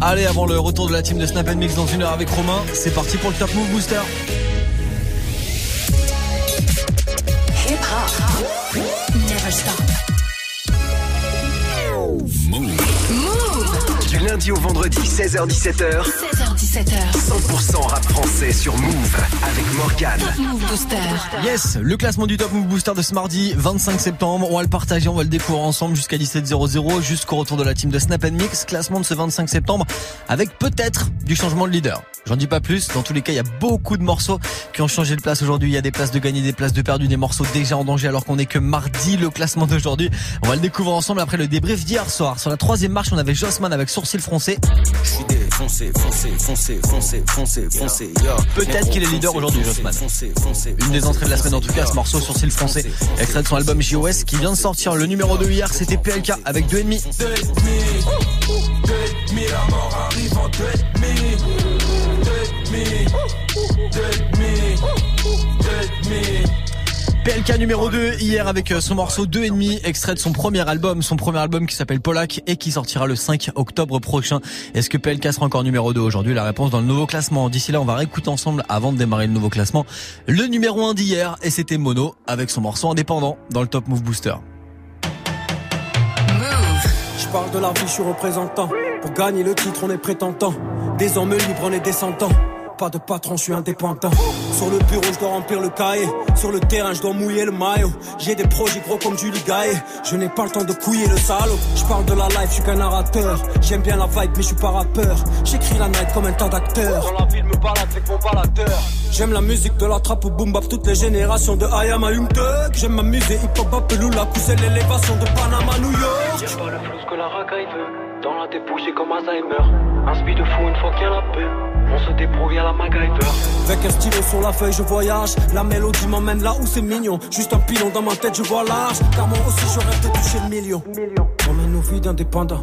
Allez, avant le retour de la team de Snap Mix dans une heure avec Romain, c'est parti pour le Top Move Booster. Lundi au vendredi, 16h-17h, 16h17h. 100% rap français sur Move avec Morgane. Top Move Booster. Yes, le classement du Top Move Booster de ce mardi 25 septembre. On va le partager, on va le découvrir ensemble jusqu'à 17h00, jusqu'au retour de la team de Snap Mix. Classement de ce 25 septembre avec peut-être du changement de leader. J'en dis pas plus. Dans tous les cas, il y a beaucoup de morceaux qui ont changé de place aujourd'hui. Il y a des places de gagner, des places de perdu, des morceaux déjà en danger alors qu'on est que mardi. Le classement d'aujourd'hui, on va le découvrir ensemble après le débrief d'hier soir. Sur la troisième marche, on avait Jossman avec sourcil froncé. Je suis défoncé, foncé, foncé, foncé, foncé, foncé, yo. Peut-être qu'il est leader aujourd'hui, Jossman. Une des entrées de la semaine en tout cas, ce morceau sourcil foncé, extrait de son album JOS qui vient de sortir. Le numéro 2 hier, c'était PLK avec 2,5. PLK numéro 2 hier avec euh, son morceau 2,5 extrait de son premier album, son premier album qui s'appelle Polak et qui sortira le 5 octobre prochain. Est-ce que PLK sera encore numéro 2 aujourd'hui? La réponse dans le nouveau classement. D'ici là, on va réécouter ensemble avant de démarrer le nouveau classement le numéro 1 d'hier et c'était Mono avec son morceau indépendant dans le Top Move Booster. Je parle de la vie, je suis représentant. Pour gagner le titre, on est prétentant. Des hommes libres, on est descendants. Pas de patron, je suis indépendant. Sur le bureau, je dois remplir le cahier. Sur le terrain, je dois mouiller le maillot. J'ai des projets gros comme du Ligaé. Je n'ai pas le temps de couiller le salaud. Je parle de la life, je suis qu'un narrateur. J'aime bien la vibe, mais je suis pas rappeur. J'écris la night comme un tas d'acteurs. Dans la ville, me balade avec mon baladeur. J'aime la musique de la trappe au boom bap, toutes les générations de I am a. J'aime m'amuser, hip hop, Apelula, pousser l'élévation de Panama, New York. Y'a pas le flou que la racaille veut. Dans la débouche, comme Alzheimer. Un speed de fou une fois qu'il y a la paix. On se débrouille à la MacGyver. Avec un stylo sur la feuille, je voyage. La mélodie m'emmène là où c'est mignon. Juste un pilon dans ma tête, je vois large. Car moi aussi, je rêve de toucher le million. On mène nos vies d'indépendants.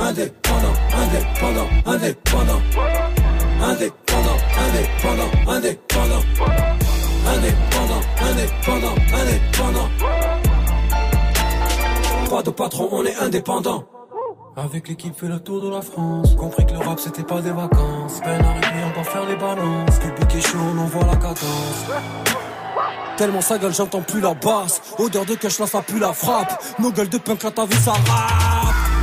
Indépendant, indépendant, indépendant. Indépendant, indépendant, indépendant. Indépendant, indépendant, indépendant. Pas de patron, on est indépendant. Avec l'équipe fait le tour de la France. Compris que le rap c'était pas des vacances. Peine arrivée, on doit faire les balances. Public est chaud, on envoie la cadence. Tellement sa gueule, j'entends plus la basse. Odeur de cash, là ça pue la frappe. Nos gueules de punk, là t'as vu ça rap.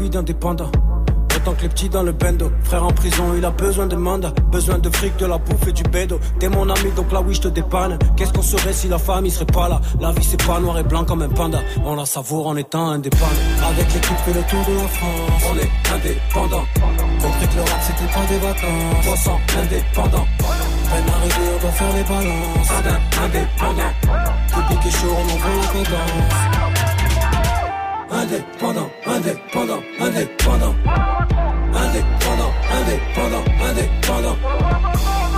vies d'indépendants. Autant que les petits dans le bendo. Frère en prison, il a besoin de mandat. Besoin de fric, de la bouffe et du bédo. T'es mon ami, donc là oui, je te dépanne. Qu'est-ce qu'on serait si la famille serait pas là? La vie, c'est pas noir et blanc comme un panda. On la savoure en étant indépendant. Avec l'équipe fait le tour de la France. On est indépendant. Compris que le rap, c'était pas des vacances. 300 indépendant. Peine arrivée, on doit faire les balances. Indépendant. Public est chaud, on envoie la. Indépendant, indépendant, indépendant. Indépendant, indépendant, indépendant.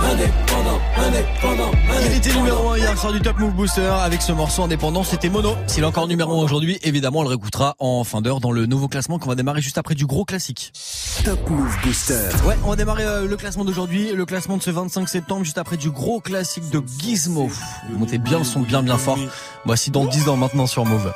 Indépendant, indépendant, Il était numéro 1 hier soir du Top Move Booster avec ce morceau indépendant, c'était Mono. S'il est encore numéro 1 aujourd'hui, évidemment on le réécoutera en fin d'heure dans le nouveau classement qu'on va démarrer juste après du gros classique. Top Move Booster. Ouais, on va démarrer euh, le classement d'aujourd'hui, le classement de ce 25 septembre, juste après du gros classique de Gizmo. Vous montez bien le son, bien bien fort. Voici dans 10 ans maintenant sur Move.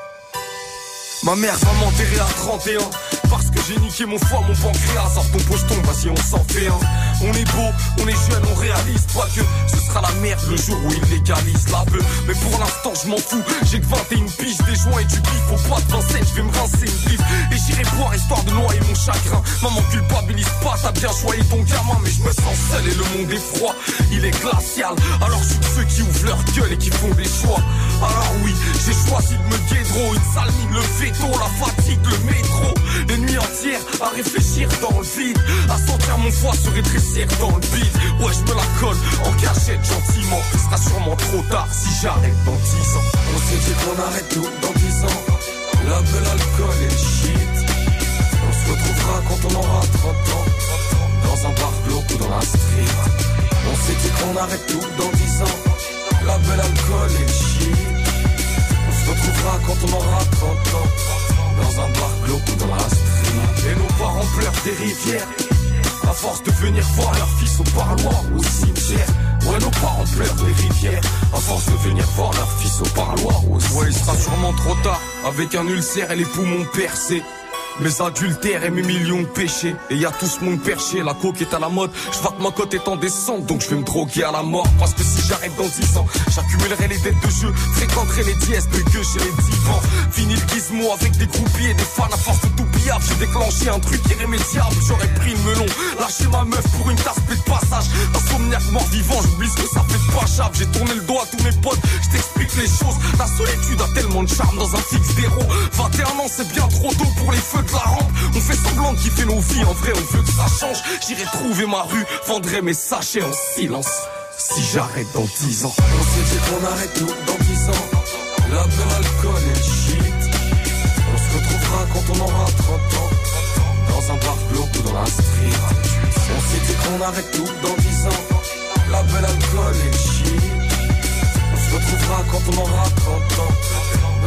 Ma mère va m'enterrer à 31 Parce que j'ai niqué mon foie, mon pancréas. Sors ton pocheton, vas-y, on s'en fait un. On est beau, on est jeune, on réalise pas que ce sera la merde le jour où ils légalisent la beuh. Mais pour l'instant, je m'en fous. J'ai que 21 piges, des joints et du bif. Au poids de Vincennes, je vais me rincer une bif. Et j'irai boire histoire de noyer mon chagrin. Maman culpabilise pas, t'as bien choisi ton gamin. Mais je me sens seul et le monde est froid. Il est glacial. Alors je suis ceux qui ouvrent leur gueule et qui font des choix. Alors oui, j'ai choisi de me guédro. Une sale mine, le veto, la fatigue, le métro. Les nuits à réfléchir dans le vide. À sentir mon foie se rétrécir dans le vide. Ouais, je me la colle en cachette gentiment. Ce sera sûrement trop tard si j'arrête dans 10 ans. On s'est dit qu'on arrête tout dans 10 ans. La belle alcool et shit. On se retrouvera quand on aura 30 ans. Dans un bar glauque ou dans la street. On s'est dit qu'on arrête tout dans 10 ans. La belle alcool et shit. On se retrouvera quand on aura 30 ans. Dans un bar glauque des rivières. À force de venir voir leur fils au parloir ou au cimetière. Ouais, nos parents pleurent des rivières. À force de venir voir leur fils au parloir ou au cimetière. Ouais, il sera sûrement trop tard. Avec un ulcère et les poumons percés. Mes adultères et mes millions de péchés. Et y a tout ce monde perché, la coque est à la mode. Je vois que ma cote est en descente, donc je vais me droguer à la mort. Parce que si j'arrête dans 10 ans, j'accumulerai les dettes de jeu, fréquenterai les dièses de gueux chez les divans. Fini le gizmo avec des groupies et des fans à force de tout. J'ai déclenché un truc irrémédiable, j'aurais pris le melon. Lâché ma meuf pour une tasse de passage. Insomniaque mort vivant, j'oublie ce que ça fait de pas chave. J'ai tourné le dos à tous mes potes, je t'explique les choses. La solitude a tellement de charme dans un fixe d'héros. 21 ans, c'est bien trop tôt pour les feux de la rampe. On fait semblant de kiffer nos vies, en vrai on veut que ça change. J'irai trouver ma rue, vendrai mes sachets en silence. Si j'arrête dans 10 ans. On s'est dit qu'on arrête tout dans 10 ans. La belle alcool et shit. On se retrouvera quand on aura 30 ans. Dans un bar glauque ou dans la street. On s'est dit qu'on arrête tout dans 10 ans. La belle alcool et shit. On se retrouvera quand on aura 30 ans.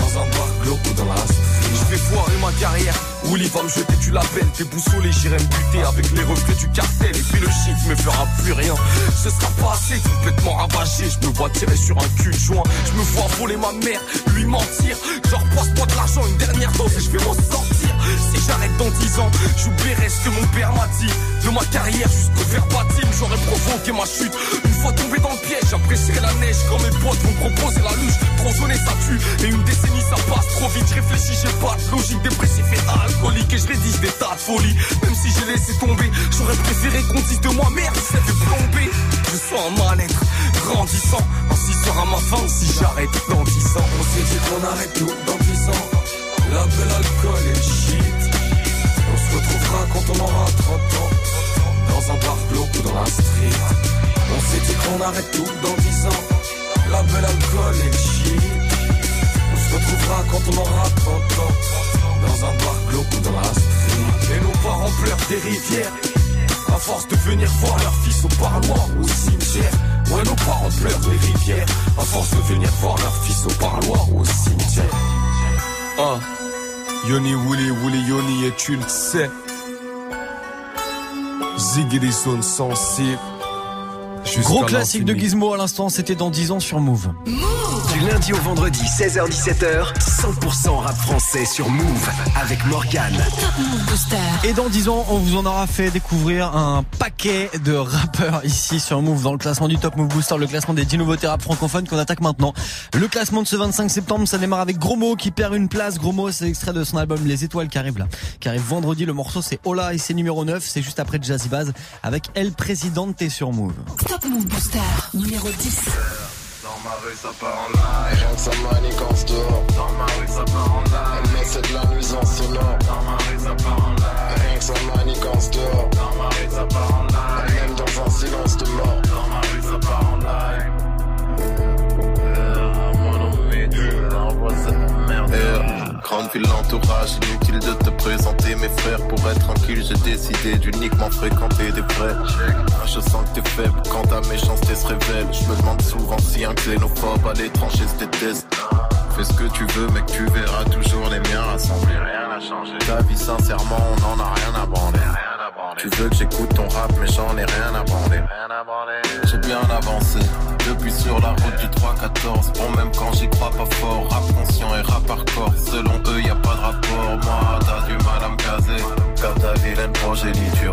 Dans un bar glauque ou dans la street. Je vais foirer ma carrière. Willy va me jeter du label, déboussolé, j'irai me buter avec les reflets du cartel. Et puis le shit me fera plus rien. Ce sera pas assez, complètement ravagé. Je me vois tirer sur un cul joint. Je me vois voler ma mère, lui mentir. Genre, passe-moi de l'argent, une dernière dose et je vais m'en sortir. Si j'arrête dans 10 ans, j'oublierai ce que mon père m'a dit. De ma carrière jusqu'au verbatim, j'aurais provoqué ma chute. Une fois tombé dans le piège, j'apprécierai la neige quand mes potes vont proposer la luche. Trop ça tue. Et une décennie, ça passe trop vite. Réfléchis, j'ai pas de logique, dépressif et Et je rédige des tas de folies. Même si j'ai laissé tomber, j'aurais préféré qu'on dise de moi merde, ça fait plomber. Je sens un mal-être grandissant. Ainsi sera ma fin si j'arrête dans 10 ans. On s'est dit qu'on arrête tout dans 10 ans. La belle alcool et shit. On se retrouvera quand on aura 30 ans. Dans un bar glauque ou dans la street. On s'est dit qu'on arrête tout dans 10 ans. La belle alcool et shit. On se retrouvera quand on aura 30 ans. Dans un bar glauque ou dans la street. Et nos parents pleurent des rivières. À force de venir voir leur fils au parloir ou au cimetière. Ouais, nos parents pleurent des rivières. À force de venir voir leur fils au parloir ou au cimetière. Ah, Yoni Wouli Wouli Yoni et tu le sais. Zig et les zones sensibles. Gros classique de. Gizmo à l'instant, c'était dans 10 ans sur Move. Du lundi au vendredi, 16h-17h, 100% rap français sur Move avec Morgane. Top Move Booster. Et dans 10 ans, on vous en aura fait découvrir un paquet de rappeurs ici sur Move dans le classement du Top Move Booster, le classement des 10 nouveautés rap francophones qu'on attaque maintenant. Le classement de ce 25 septembre, ça démarre avec Gros Mo qui perd une place. Gros Mo, c'est extrait de son album Les Étoiles qui arrive là, qui arrive vendredi. Le morceau c'est Hola et c'est numéro 9, c'est juste après Jazzy Baz avec El Presidente sur Move. Top Move Booster. Numéro 10. Dans ma rue ça part en live Rien que ça manigance dehors Dans ma rue ça part en live Mais c'est de la nuisance sonore Dans ma rue ça part en live Rien que ça manigance dehors Dans ma rue ça part en live Même dans un silence de mort Dans ma rue ça part en live Euh, Mon nom est dur Envoie cette merde Grande ville l'entourage, inutile de te présenter mes frères. Pour être tranquille j'ai décidé d'uniquement fréquenter des vrais. Je sens que t'es faible quand ta méchanceté se révèle. Je me demande souvent si un xénophobe à l'étranger se déteste Fais ce que tu veux mec tu verras toujours les miens rassemblés Rien n'a changé. Ta vie sincèrement on en a rien à branler. Tu veux que j'écoute ton rap mais j'en ai rien à branler. J'ai bien avancé. Depuis sur la route du 3-14 Bon même quand j'y crois pas fort. Rap conscient et rap hardcore. Selon eux y a pas de rapport. Moi t'as du mal à me caser. Car ta vilaine progéniture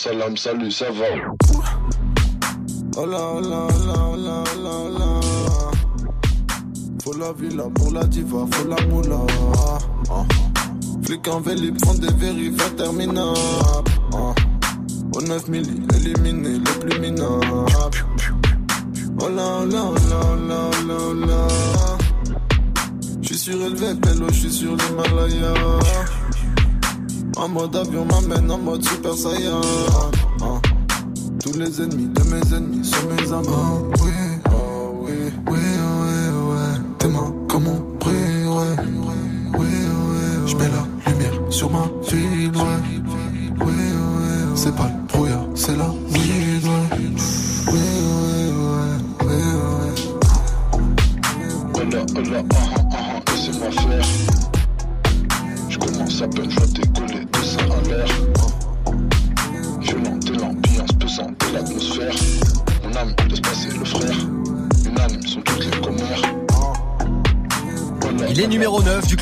salam, salut, ça va Hola, hola, hola, hola, hola, hola. Faut la villa pour la diva, faut la moula. Ah. Flic en vélib font des vérifs interminables. Ah. Au 9 milli, éliminé le plus minable. Hola, hola, hola, hola, hola, hola. J'suis surélevé, pélo, j'suis sur l'Himalaya. Mode avion m'amène en mode super saiyan. Ah. Tous les ennemis de mes ennemis sont mes. Oh oui, oh oui, oui, oui. Tes mains comme on brille, ouais. Oui, oui, je mets la lumière sur ma ville,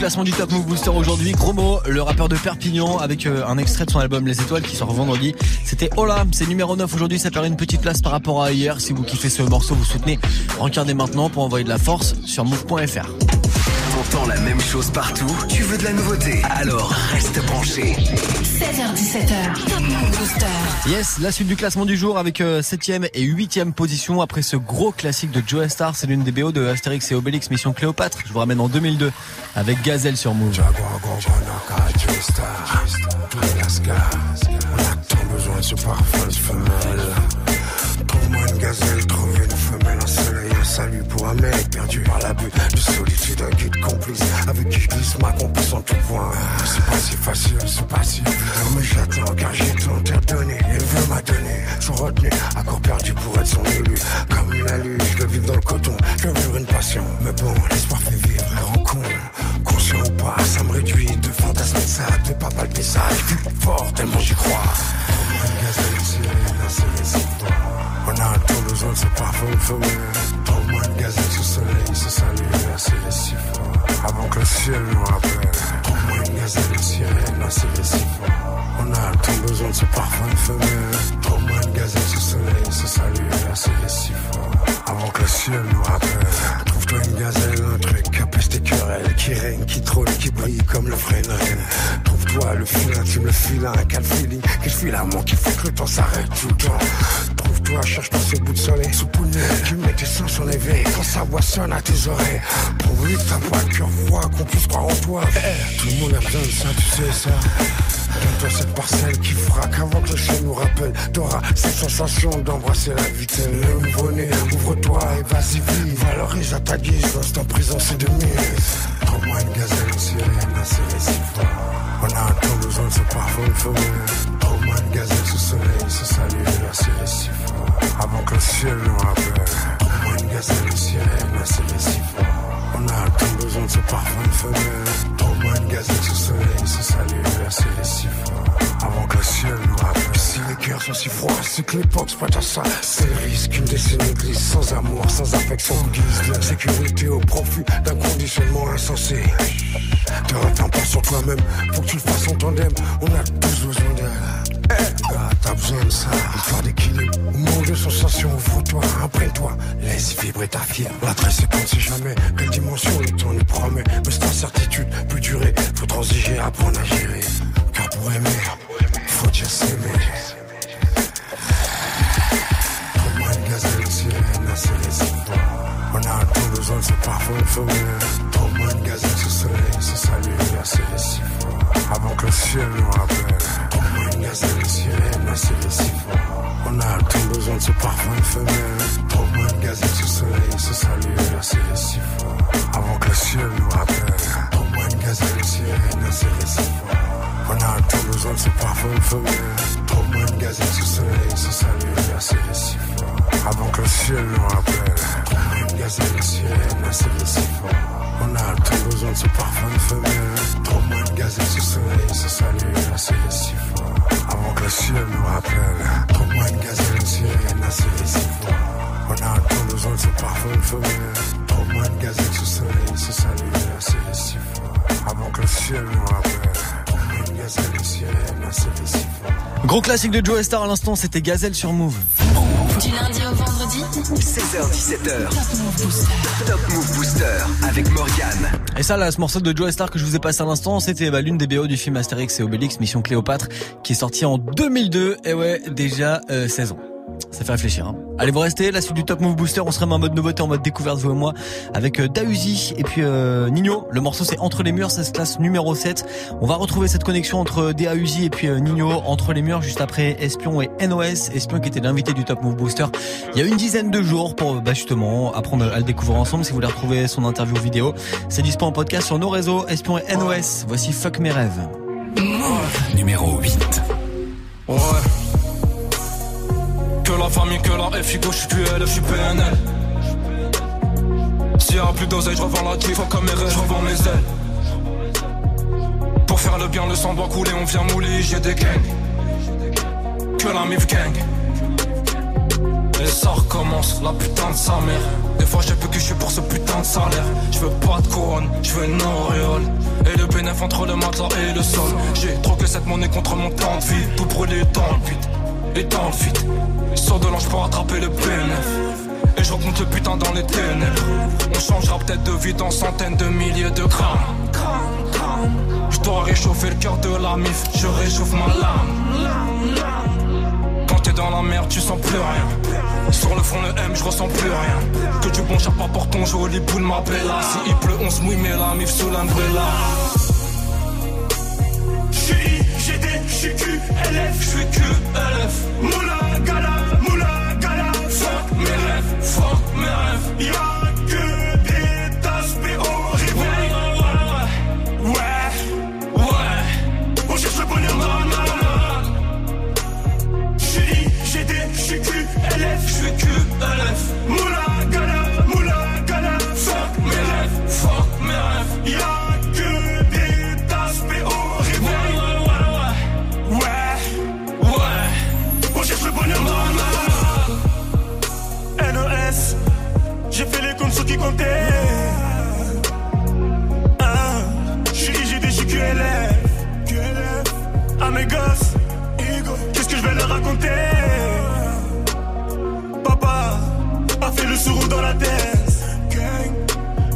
classement du Top Move Booster aujourd'hui. Gros le rappeur de Perpignan avec euh, un extrait de son album Les Étoiles qui sort vendredi. C'était Hola, c'est numéro 9 aujourd'hui. Ça perd une petite place par rapport à hier. Si vous kiffez ce morceau, vous soutenez. Regardez maintenant pour envoyer de la force sur move.fr. T'entends la même chose partout Tu veux de la nouveauté? Alors reste branché. 16h17h. Top Move Booster. Yes, la suite du classement du jour avec 7ème et 8ème position après ce gros classique de Joe Star. C'est l'une des BO de Astérix et Obélix Mission Cléopâtre. Je vous ramène en 2002 avec Gazelle sur Move. Tant besoin sur parfum femelle. Trouve-moi une gazelle, trouve une salut pour un mec perdu par la but de solitude, un guide complice avec qui je glisse ma complice en tout point. C'est pas si facile, c'est pas si mais j'attends car j'ai tout donner. Elle veut m'a donner, son retenu, accord perdu pour être son élu. Comme une allure, je vivre dans le coton, je vivre une passion. Mais bon, l'espoir fait vivre et rencontre. Conscient ou pas, ça me réduit de fantasmer ça, de pas palper ça. Je vis fort tellement j'y crois. Besoin de ce parfum femelle. Trop moins de gazette sous soleil, se salue, assez les si fort. Avant que le ciel nous rappelle. Trop moins de gazelle, sirène, assez les si fort. On a tout besoin de ce parfum femelle. Trop moins de gazette sous soleil, se salue, assez les si fort. Avant que le ciel nous rappelle. Trouve-toi une gazelle, un truc, apaise tes querelles. Qui règne, qui trône, qui brille comme le vrai. Trouve-toi le filin, tu me le filin, quel feeling. Qu'il fuit l'amour qui fait que le temps s'arrête tout le temps. Trouve-toi, cherche-toi ce bout de soleil sous poulet. Qui met tes sens en éveil quand sa voix sonne à tes oreilles. Prouve-lui que ta voix, cœur voix, qu'on puisse croire en toi. Tout le monde a besoin de ça, tu sais ça. Donne-toi cette parcelle qui frappe avant que le ciel nous rappelle. T'auras cette sensation d'embrasser la vie telle le nouveau-né. Ouvre-toi et vas-y, vis. Valorise à ta guise, l'instant présent, c'est de mise. Trouve-moi une gazelle, une sirène, un fort. On a un besoin de ce parfum. Trouve-moi une gazelle sous soleil, se salue, la serré si fort. Avant que le ciel nous rappelle. Une gazelle, une sirène, un serré si fort. On a temps besoin de ce parfum femelle. Trouve-moi une gazelle sous soleil, se salue, la serré si fort. Avant que le ciel nous rappelle. Si les cœurs sont si froids, c'est que l'époque se prête à ça. C'est risque, une décennie glisse sans amour, sans affection, guise de sécurité au profit d'un conditionnement insensé. Te retends pas sur toi-même, faut que tu le fasses en tandem. On a tous besoin d'elle. T'as besoin de ça, histoire d'équilibre. Monde de sensations, ouvre-toi, imprègne-toi, laisse vibrer ta fière. La très séquence, c'est jamais quelle dimension le temps nous promet. Mais cette incertitude peut durer, faut transiger, apprendre à gérer. Car pour aimer, faut dire s'aimer. Trouve-moi une gazelle, une sirène, si fort. On a tout besoin de ce parfum femelle. Trouve-moi une gazelle sous soleil, un serré si fort. Avant que le ciel nous rappelle. Un serré si fort. On a tout besoin de ce parfum femelle. Trouve-moi une gazelle sous soleil, se salue, un serré si fort. Avant que le ciel nous rappelle. Trouve-moi une gazelle, une sirène, si fort. On a tout besoin de ce parfum femelle. Trouve-moi une gazelle sous soleil, se salue, un serré si fort. Avant que le ciel nous rappelle. Gros classique de Joe Star à l'instant, c'était Gazelle sur Move. Du lundi au vendredi 16h17h. Top Move Booster avec Morgane. Et ça, là, ce morceau de Joe Star que je vous ai passé à l'instant, c'était bah, l'une des BO du film Astérix et Obélix, Mission Cléopâtre, qui est sorti en 2002. Et ouais, déjà euh, 16 ans. Ça fait réfléchir. Hein. Allez, vous restez. La suite du Top Move Booster, on se remet en mode nouveauté, en mode découverte, vous et moi, avec euh, Dausi et puis euh, Nino. Le morceau, c'est Entre les murs, ça se classe numéro 7. On va retrouver cette connexion entre Dausi et puis euh, Nino, Entre les murs, juste après Espion et NOS. Espion qui était l'invité du Top Move Booster il y a une dizaine de jours pour bah, justement apprendre à le découvrir ensemble. Si vous voulez retrouver son interview vidéo, c'est dispo en podcast sur nos réseaux Espion et NOS. Voici Fuck mes rêves. Numéro 8. Ouais. Que la famille, que la FIGO, je suis QL, je suis PNL. S'il y a plus d'oseille, je revends la tif, mes rêves, je revends mes ailes. Pour faire le bien, le sang doit couler, on vient mouler, j'ai des gangs. Que la MIF gang. Et ça recommence, la putain de sa mère. Des fois, j'ai plus que je suis pour ce putain de salaire. Je veux pas de couronne, je veux une auréole. Et le bénéf entre le matelas et le sol. J'ai troqué cette monnaie contre mon temps de vie. Tout brûlé dans le vide, et dans le vide. Sors de l'ange pour attraper le bénéf. Et je remonte le putain dans les ténèbres. On changera peut-être de vie dans centaines de milliers de grammes. Je dois réchauffer le cœur de la mif, je réchauffe ma lame. Quand t'es dans la merde, tu sens plus rien. Sur le front, le M, je ressens plus rien. Que du bon chap apporte ton joli boule, ma bella. Si il pleut, on se mouille, mais la mif sous l'umbrella. J'suis QLF, j'suis QLF. Moula gala, moula gala. Fuck mes rêves, fuck mes rêves. Y'a que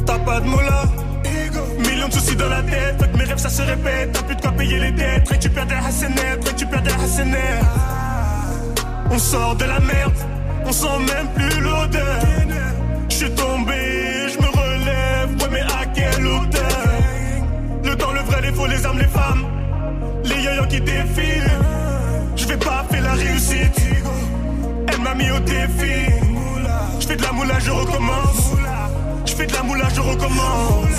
T'as pas de moula. Millions de soucis dans la tête. Que mes rêves ça se répète. T'as plus de quoi payer les dettes. Récupère des Hassanet, récupère des Hassanet. On sort de la merde. On sent même plus l'odeur. Je suis tombé, je me relève. Ouais, mais à quelle hauteur? Le temps, le vrai, les faux, les âmes, les femmes. Les yo qui défilent. Je vais pas faire la réussite. Elle m'a mis au défi. Je fais de la moula, je recommence. Je fais de la moula, je recommence.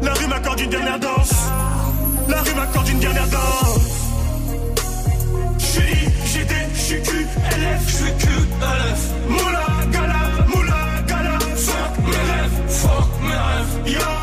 La rue m'accorde une dernière danse. La rue m'accorde une dernière danse. J'suis GD, j'suis QLF, j'suis QLF. Moula, gala, moula, gala. Fuck mes rêves, fuck mes rêves. Y'a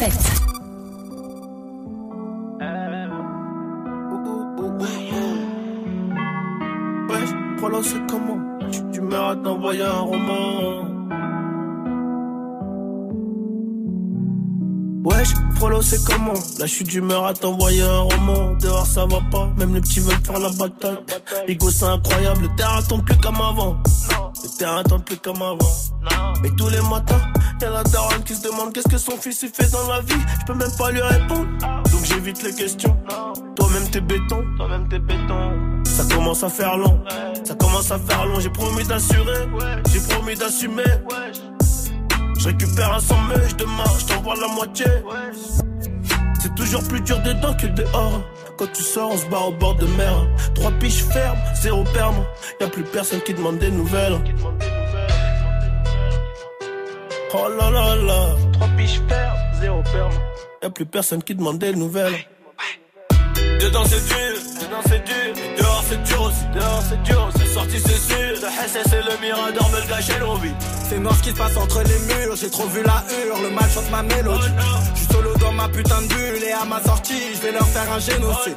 7. Ouais, Prolo, c'est comment. Tu, tu à t'envoyer un roman. Wesh, Frollo c'est comment. La chute d'humeur à t'envoyer un roman. Dehors ça va pas, même les petits veulent faire la bataille. L'ego c'est incroyable, le terrain tombe plus comme avant Le terrain tombe plus comme avant. Mais tous les matins, y'a la daronne qui se demande Qu'est-ce que son fils il fait dans la vie. Je peux même pas lui répondre. Donc j'évite les questions. Toi-même t'es béton. Toi-même t'es béton. Ça commence à faire long. Ça commence à faire long. J'ai promis d'assurer. J'ai promis d'assumer. Je récupère un sandwich demain, je t'envoie la moitié. C'est toujours plus dur dedans que dehors. Quand tu sors, on se barre au bord de mer. Trois piches fermes, zéro perme. Y'a plus personne qui demande des nouvelles. Oh là là là. Trois piches fermes, zéro perme. Y'a plus personne qui demande des nouvelles. Dedans c'est dur, dedans c'est dur, dehors c'est dur aussi, dehors c'est dur, c'est sorti c'est sûr, SS et le Mirador me le gâchaient l'envie. C'est noir ce qui se passe entre les murs, j'ai trop vu la hurle, le mal chante ma mélodie. Je suis solo dans ma putain de bulle et à ma sortie, je vais leur faire un génocide.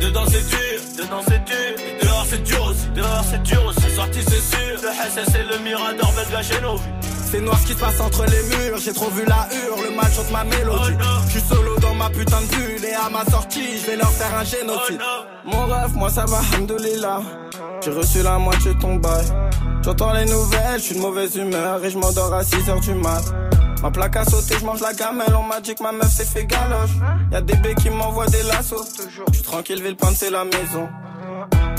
Dedans c'est dur, dedans c'est dur, dehors c'est dur aussi, dehors c'est dur aussi, c'est sorti c'est sûr, le SS et le Mirador me le gâchaient l'envie. C'est noir ce qui se passe entre les murs, j'ai trop vu la hurle, le mal chante ma mélodie. Je suis solo dans ma putain de bulle et à ma sortie, je vais leur faire un génocide. Mon rêve, moi ça va, hamdoulilah. J'ai reçu la moitié de ton bail. J'entends les nouvelles, je suis de mauvaise humeur et je m'endors à 6h du mat. Ma plaque a sauté, je mange la gamelle, on m'a dit que ma meuf s'est fait galoche. Y'a des bébés qui m'envoient des lassos. Je suis tranquille, ville c'est la maison.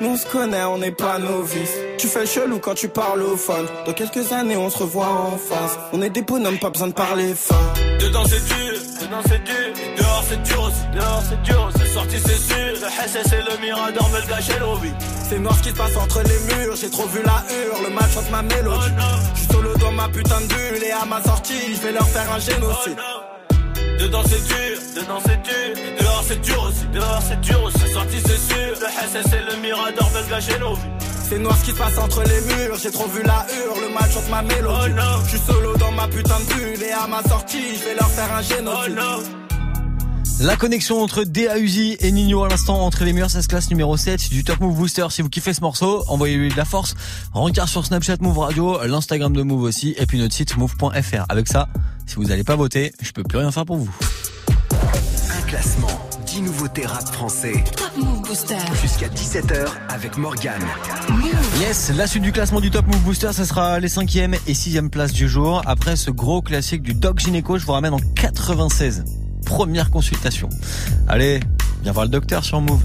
Nous on se connaît, on n'est pas novices. Tu fais le chelou quand tu parles au phone. Dans quelques années, on se revoit en face. On est des bonhommes, pas besoin de parler fort. Dedans c'est dur, dedans c'est dur, dehors c'est dur aussi, dehors c'est dur, c'est sorti c'est sûr, le SS et le Mirador me le gâchaient l'envie. C'est noir ce qui se passe entre les murs, j'ai trop vu la hurle, le mal chante ma mélodie. Je suis solo dans ma putain de bulle et à ma sortie, je vais leur faire un génocide. Dedans c'est dur, dedans c'est dur, dehors c'est dur aussi, dehors c'est dur aussi, c'est sorti c'est sûr, le SS et le Mirador me le gâchaient l'envie. C'est noir ce qui se passe entre les murs, j'ai trop vu la hurle, le mal chante ma mélodie. Je suis solo dans ma putain de bulle et à ma sortie, je vais leur faire un génocide. La connexion entre DAUZI et Nino à l'instant entre les murs, ça se classe numéro 7 du Top Move Booster. Si vous kiffez ce morceau, envoyez-lui de la force. Regarde sur Snapchat Move Radio, l'Instagram de Move aussi, et puis notre site move.fr. Avec ça, si vous n'allez pas voter, je peux plus rien faire pour vous. Un classement, 10 nouveautés rap français. Top Move Booster. Jusqu'à 17h avec Morgane. Yes, la suite du classement du Top Move Booster, ça sera les 5e et 6e places du jour. Après ce gros classique du Doc Gynéco, je vous ramène en 96. Première consultation. Allez, viens voir le docteur sur Move.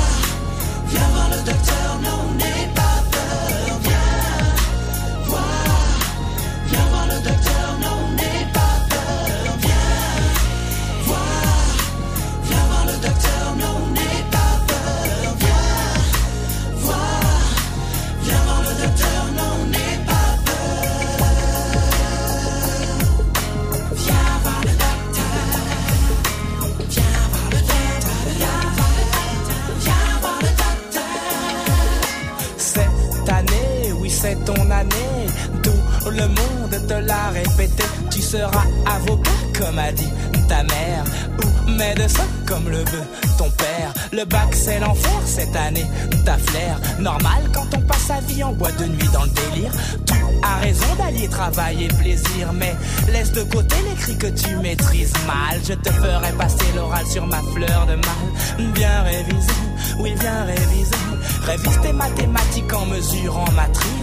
Voir le docteur, non, n'aie c'est ton année. Tout le monde te l'a répété. Tu seras avocat, comme a dit ta mère, ou médecin, comme le veut ton père. Le bac, c'est l'enfer cette année. Ta flair, normal quand on passe sa vie en boîte de nuit dans le délire. Tu as raison d'allier travail et plaisir, mais laisse de côté les cris que tu maîtrises mal. Je te ferai passer l'oral sur ma fleur de mal. Bien révisé, oui, bien révisé. Révise tes mathématiques en mesurant matrique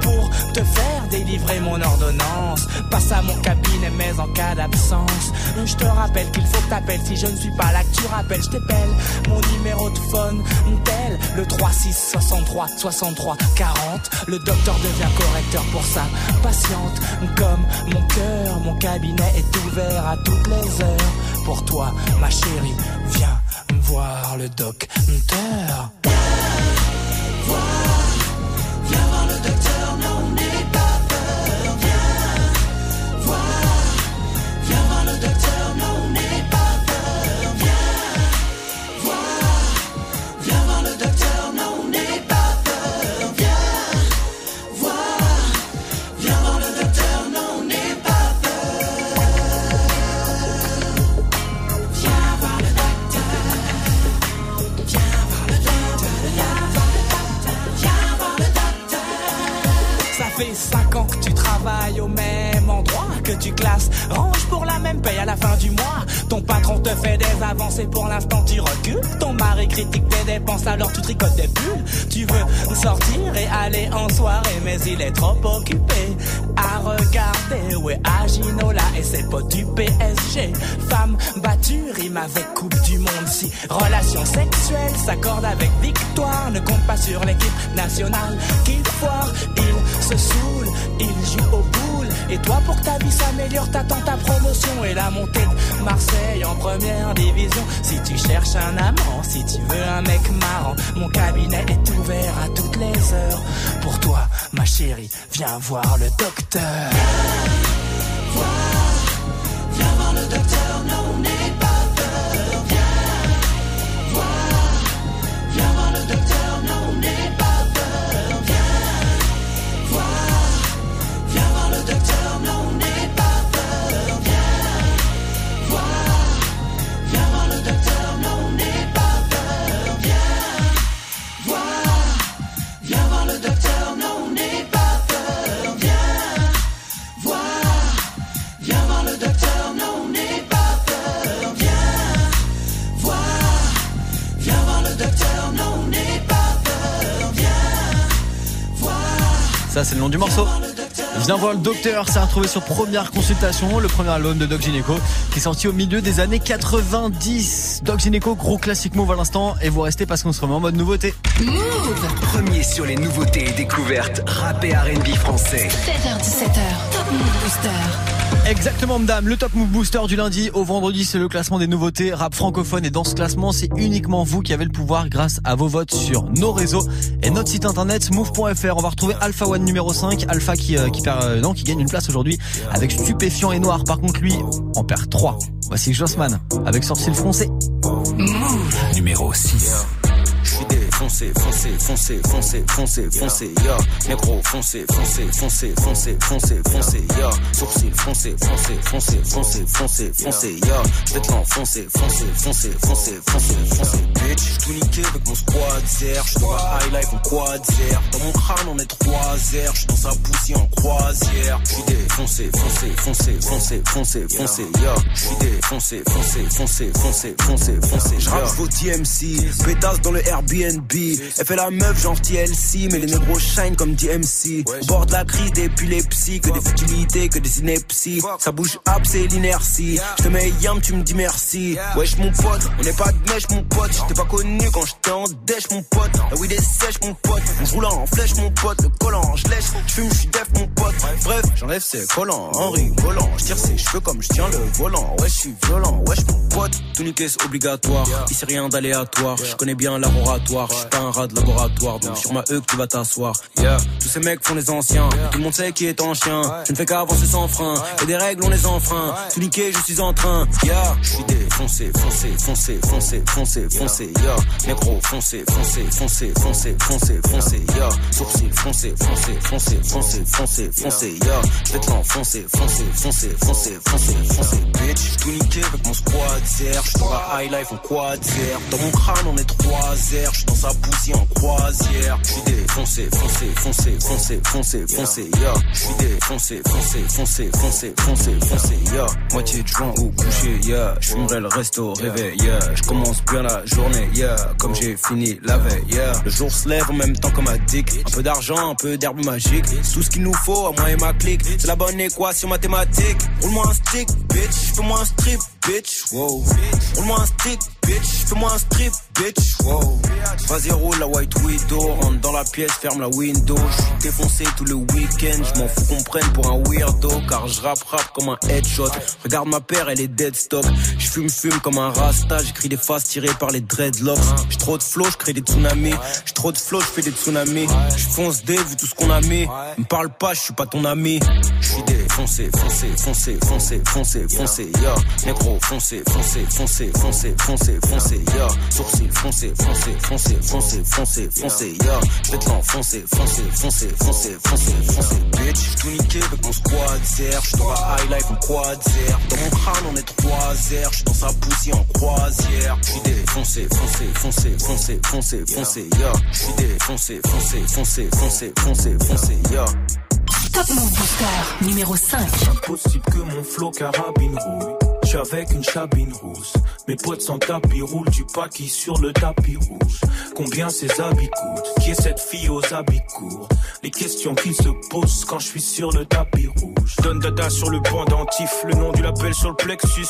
pour te faire délivrer mon ordonnance. Passe à mon cabinet, mais en cas d'absence, je te rappelle qu'il faut que t'appelles. Si je ne suis pas là, que tu rappelles, je t'appelle. Mon numéro de phone, tel le 36 63 63 40. Le docteur devient correcteur pour sa patiente. Comme mon cœur, mon cabinet est ouvert à toutes les heures. Pour toi, ma chérie, viens voir le docteur. Viens que tu travailles au même endroit, que tu classes, range pour la même paye à la fin du mois. Ton patron te fait des avancées, pour l'instant tu recules. Ton mari critique tes dépenses, alors tu tricotes des bulles. Tu veux sortir et aller en soirée, mais il est trop occupé à regarder. Ouais, à Ginola et ses potes du PSG. Femme battue, rime avec Coupe du Monde. Si relation sexuelle s'accorde avec victoire, ne compte pas sur l'équipe nationale qu'il foire. Il se saoule, il joue au boule. Et toi, pour ta vie s'améliore, t'attends ta promotion et la montée de Marseille en première division. Si tu cherches un amant, si tu veux un mec marrant, mon cabinet est ouvert à toutes les heures. Pour toi, ma chérie, viens voir le docteur. Viens voir, viens voir le docteur, Ça, c'est le nom du morceau. Viens voir le docteur, c'est retrouvé sur Première Consultation, le premier album de Doc Gineco, qui est sorti au milieu des années 90. Doc Gineco, gros classique move à l'instant, et vous restez parce qu'on se remet en mode nouveauté. Premier sur les nouveautés et découvertes rap et R&B français. 16h17h, Top Move Booster. Exactement, madame. Le Top Move Booster du lundi au vendredi, c'est le classement des nouveautés rap francophone. Et dans ce classement, c'est uniquement vous qui avez le pouvoir grâce à vos votes sur nos réseaux et notre site internet move.fr. On va retrouver Alpha One numéro 5. Alpha qui, euh, perd, euh, non, qui gagne une place aujourd'hui avec Stupéfiant et Noir. Par contre, lui en perd 3. Voici Jossman avec Sorcier Français. Move numéro 6 foncé, foncé, foncé, foncé, foncé, foncé, ya. Négro, foncé, foncé, foncé, foncé, foncé, foncé, ya. Sourcil, foncé, foncé, foncé, foncé, foncé, foncé, ya. Vêtements, foncé, foncé, foncé, foncé, foncé, foncé, bitch. J'suis tout niqué avec mon squad zer. J'suis dans la high life en quad zer. Dans mon crâne, on est trois zer. J'suis dans sa poussière en croisière. J'suis défoncé, foncé, foncé, foncé, foncé, foncé, ya. J'suis défoncé, foncé, foncé, foncé, foncé, foncé, J'rappe vos DMC. Pétasse dans le Airbnb. Elle fait la meuf genre TLC, mais les négros shine comme DMC. Bord de la crise d'épilepsie, que des futilités, que des inepties. Ça bouge up, c'est l'inertie. Je te mets yam, tu me dis merci. Wesh mon pote, on n'est pas de mèche mon pote. J'étais pas connu quand j'étais en dèche mon pote. La weed est sèche mon pote. On roulant en flèche mon pote. Le collant, je lèche. J'fume, j'suis def mon pote. Bref, j'enlève ses collants en rigolant. J'tire ses cheveux comme j'tiens le volant. Ouais, j'suis violent. Wesh mon pote. Tout niquer c'est obligatoire. Ici rien d'aléatoire. Je connais bien pas un rat de laboratoire. Donc sur ma E que tu vas t'asseoir. Yeah. Tous ces mecs font les anciens. Tout le monde sait qui est en chien. Je ne fais qu'avancer sans frein. Et des règles on les enfreint. Tout niquer, je suis en train. Yeah. Je suis défoncé, foncé, foncé, foncé, foncé, foncé. Yeah. Négro, foncé, foncé, foncé, foncé, foncé, foncé. Yeah. Sourcil, foncé, foncé, foncé, foncé, foncé, foncé. Yeah. Je vais te l'enfoncer, foncé, foncé, foncé, foncé, foncé. Bitch, tout niqué avec mon squad zer. J'suis dans la high life en quad. Dans mon crâne on est trois zer. J'suis dans sa en. J'suis défoncé, foncé, foncé, foncé, foncé, foncé, yeah. J'suis défoncé, foncé, foncé, foncé, foncé, foncé, yeah. Moitié joint ou couché, yeah. J'fumerai le resto, réveil, yeah. J'commence bien la journée, yeah. Comme j'ai fini la veille, yeah. Le jour se lève en même temps comme un dick. Un peu d'argent, un peu d'herbe magique. Tout ce qu'il nous faut, à moi et ma clique. C'est la bonne équation mathématique. Roule-moi un stick, bitch. Fais-moi un strip, bitch. Wow. Roule-moi un stick, bitch. Fais-moi un strip, bitch. Wow. Vas-y, roule la white widow. Rentre dans la pièce, ferme la window. J'suis défoncé tout le week-end. J'm'en fous qu'on prenne pour un weirdo. Car je rap comme un headshot. Regarde ma paire, elle est dead stock. J'fume, fume comme un rasta. J'écris des faces tirées par les dreadlocks. J'ai trop de flow, j'crée des tsunamis. J'ai trop de flow, j'fais des tsunamis. J'fonce des vu tout ce qu'on a mis. Me parle pas, j'suis pas ton ami. Défoncé, foncé, foncé, foncé, foncé, foncé, yeah. Négro, foncé, foncé, foncé, foncé, foncé, foncé, yeah. Sourcil, foncé, foncé, foncé, foncé, foncé, foncé, yeah. J'vais te l'enfoncer, foncé, foncé, foncé, foncé, foncé, bitch. J'suis tout niqué avec mon squad zer. J'suis dans la high life en quad zer. Dans mon crâne on est trois zer. J'suis dans sa poussière en croisière. J'suis défoncé, foncé, foncé, foncé, foncé, foncé, yeah. J'suis défoncé, foncé, foncé, foncé, foncé, foncé, yeah. Top Move Booster numéro 5. Impossible que mon flow carabine rouille. J'suis avec une chabine rousse. Mes potes sans tapis roulent du paquis sur le tapis rouge. Combien ces habits coûtent? Qui est cette fille aux habits courts? Les questions qui se posent quand je suis sur le tapis rouge. Donne dada sur le pendentif, le nom du label sur le plexus.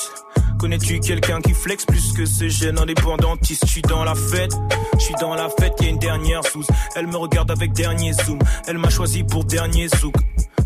Connais-tu quelqu'un qui flex plus que ce jeune indépendantiste Je suis dans la fête, je suis dans la fête, y a une dernière sous. Elle me regarde avec dernier zoom, elle m'a choisi pour dernier zouk.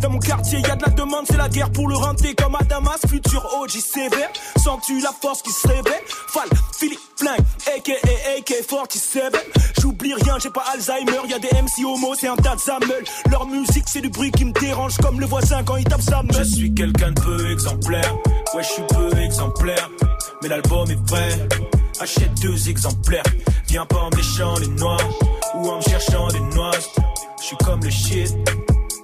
Dans mon quartier, y de la demande, c'est la guerre pour le renter comme à Damas. Futur OG. Sens-tu la force qui se réveille? Fall, Philippe Flingue, aka AK-47. J'oublie rien, j'ai pas Alzheimer. Y des MC homo, c'est un tas de. Leur musique, c'est du bruit qui me dérange comme le voisin quand il tape sa meule. Je suis quelqu'un de peu exemplaire. Ouais, je suis peu exemplaire. Mais l'album est prêt. Achète deux exemplaires. Viens pas en méchant les noirs ou en me cherchant des noix. Je suis comme le shit,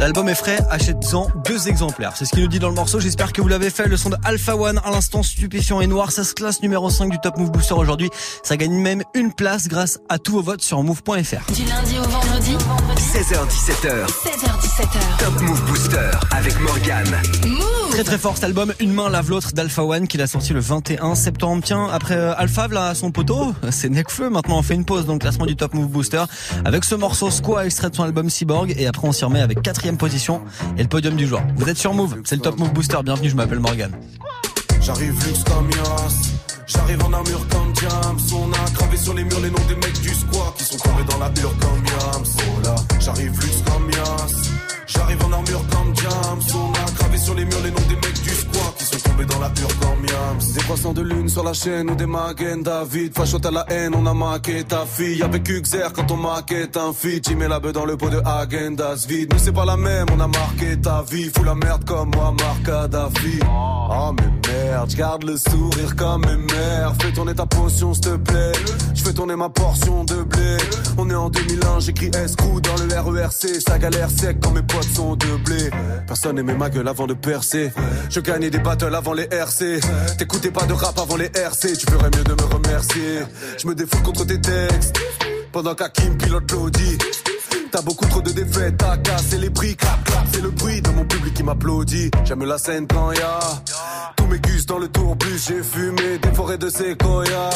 L'album est frais, achète-en deux exemplaires. C'est ce qu'il nous dit dans le morceau. J'espère que vous l'avez fait. Le son de Alpha One, à l'instant stupéfiant et noir. Ça se classe numéro 5 du Top Move Booster aujourd'hui. Ça gagne même une place grâce à tous vos votes sur move.fr. Du lundi au vendredi 16h17h. 16h17h. Top Move Booster avec Morgan. Très très fort cet album, Une main lave l'autre d'Alpha One qu'il a sorti le 21 septembre. Tiens, après euh, Alpha, là, son poteau, c'est Necfeu. Maintenant, on fait une pause dans le classement du Top Move Booster avec ce morceau Squat extrait de son album Cyborg. Et après, on s'y remet avec quatrième position et le podium du jour. Vous êtes sur Move, c'est le Top Move Booster. Bienvenue, je m'appelle Morgan. J'arrive luxe comme J'arrive en armure comme On a gravé sur les murs les noms des mecs du squat Qui sont tombés dans la hure comme Yams j'arrive luxe comme J'arrive en armure comme Diams On a sur les murs les noms des mecs du squat Qui sont tombés dans la Yams Des croissants de lune sur la chaîne ou des Magen David Fachote à la haine, on a maqué ta fille. Avec Uxer quand on maquette un feat J'y mets la beuh dans le pot de Agendas. Vide Mais c'est pas la même, on a marqué ta vie. Fous la merde comme moi, Marc Oh mais merde, j'garde le sourire comme mes mères Fais tourner ta potion s'il te plaît. Je fais tourner ma portion de blé. On est en 2001, j'écris escrou dans le RERC Ça galère sec quand mes potes sont de blé. Personne aimait ma gueule avant de percer. Je gagnais des battles avant les RC T'écoutais pas de rap avant les RC Tu ferais mieux de me remercier. Je me défoule contre tes textes. Pendant qu'Hakim pilote l'audi T'as beaucoup trop de défaites, t'as cassé les prix, clap clap, c'est le bruit de mon public qui m'applaudit. J'aime la scène quand y'a tous mes gus dans le tourbus, j'ai fumé des forêts de séquoia.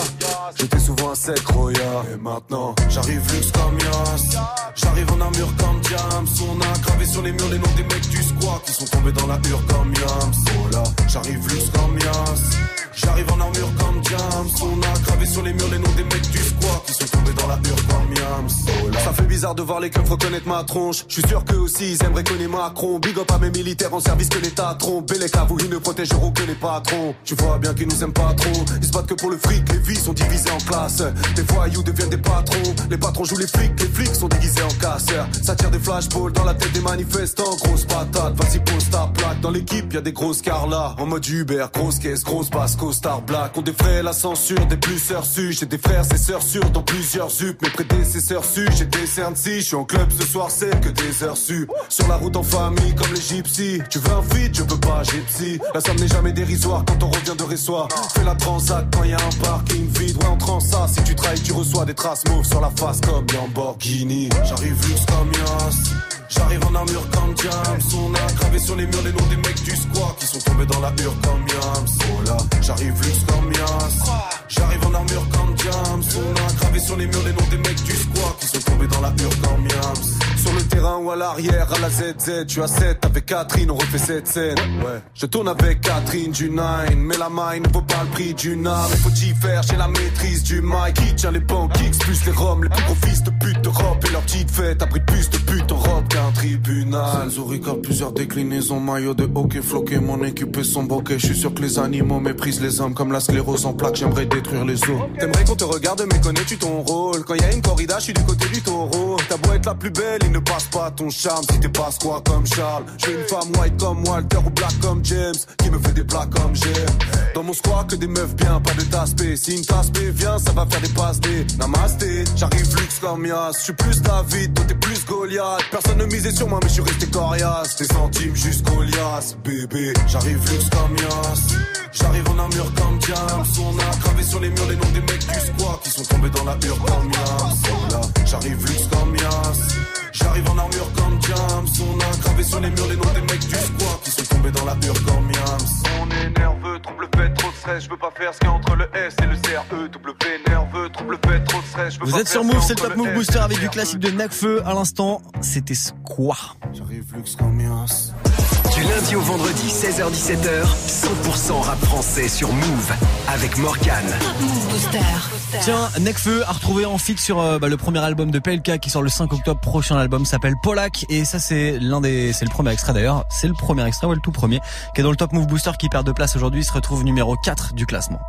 J'étais souvent un sec roya. Et maintenant, j'arrive luxe comme Yas. J'arrive en armure comme Diams. On a gravé sur les murs les noms des mecs du squat qui sont tombés dans la hure comme Yams. J'arrive luxe comme Yas. J'arrive en armure comme Diams. On a gravé sur les murs les noms des mecs du squat qui sont tombés dans la hure comme Yams. Ça fait bizarre de voir les keufs reconnaître ma tronche. Je suis sûr qu'eux aussi ils aimeraient connaître Macron. Big up à mes militaires en service que l'État trompe. Les cavous ils ne protégeront que les patrons. Tu vois bien qu'ils nous aiment pas trop. Ils se battent que pour le fric. Les vies sont divisées en classes. Les voyous deviennent des patrons. Les patrons jouent les flics. Les flics sont déguisés en casseurs. Ça tire des flashballs dans la tête des manifestants. Grosse patate, vas-y pose ta plaque. Dans l'équipe y a des grosses carlas. En mode Uber, grosse caisse, grosse basse, star black. On défraie la censure des plus sœurs su. J'ai des frères et sœurs sûrs dans plusieurs zup. Mes prédécesseurs su. J'ai des cernes si. Je suis en club ce soir, c'est que des heures su. Sur la route en famille comme les gypsies. Tu veux un feed, je peux pas, j'ai psy. La somme n'est jamais dérisoire quand on revient de Ressoir. Fais la transac quand y a un parking vide. Ouais, on ça. Si tu trahis, tu reçois des traces mauves sur la face comme Lamborghini. J'arrive luxe comme Yas. J'arrive en armure comme Diams. On a gravé sur les murs les noms des mecs du squat qui sont tombés dans la hure comme Yams. Oh là, j'arrive luxe comme Yas. J'arrive en armure comme Diams. On a gravé sur les murs les noms des mecs du squat qui sont tombés dans la hure comme Yams. Sur le terrain ou à l'arrière, à la ZZ, tu as 7 avec Catherine, on refait cette scène. Ouais, je tourne avec Catherine du 9, mais la main ne vaut pas le prix d'une arme. Il faut y faire, j'ai la maîtrise du mic. Qui tient les banques, kicks plus les roms, les plus gros fils de pute d'Europe et leur petite fête. Après plus de pute en robe qu'un tribunal. Zurich plusieurs déclinaisons, maillot de hockey floqué, mon équipe est son. Je suis sûr que les animaux méprisent les hommes comme la sclérose en plaques, j'aimerais T'aimerais qu'on te regarde, mais connais-tu ton rôle? Quand y a une corrida, je suis du côté du taureau. Beau être la plus belle, il ne passe pas ton charme si t'es pas quoi comme Charles. J'ai une femme white comme Walter ou black comme James qui me fait des plats comme j'aime. Dans mon squat que des meufs bien, pas de tasse Si une tasse vient, ça va faire des passes des namasté. J'arrive luxe comme Yas, je suis plus David, toi t'es plus Goliath. Personne ne misait sur moi, mais je suis resté coriace. Des centimes jusqu'au lias, bébé. J'arrive luxe comme Yas. J'arrive en armure comme Diams. On a gravé sur les murs les noms des mecs du squat qui sont tombés dans la hure comme là, j'arrive luxe comme. J'arrive en armure comme James. On a gravé sur les murs les noms des mecs du squat qui sont tombés dans la hure comme Yams. On est nerveux, trouble fait trop stress, je veux pas faire ce qu'il y a entre le S et le CRE. W nerveux, trouble fait, trop de stress. Vous pas êtes faire sur Move, c'est le Top Move S Booster avec du CRE. classique de Necfeu. À l'instant, c'était quoi J'arrive luxe ambiance. Du lundi au vendredi, 16h17h, 100% rap français sur Move avec Booster. Tiens, Necfeu a retrouvé en feat sur euh, bah, le premier album de PLK qui sort le 5 octobre prochain. L'album s'appelle Polak et ça c'est l'un des, c'est le premier extrait d'ailleurs. C'est le premier extrait, ouais le tout premier, qui est dans le Top Move Booster qui perd de place aujourd'hui. Il se retrouve numéro 4 du classement.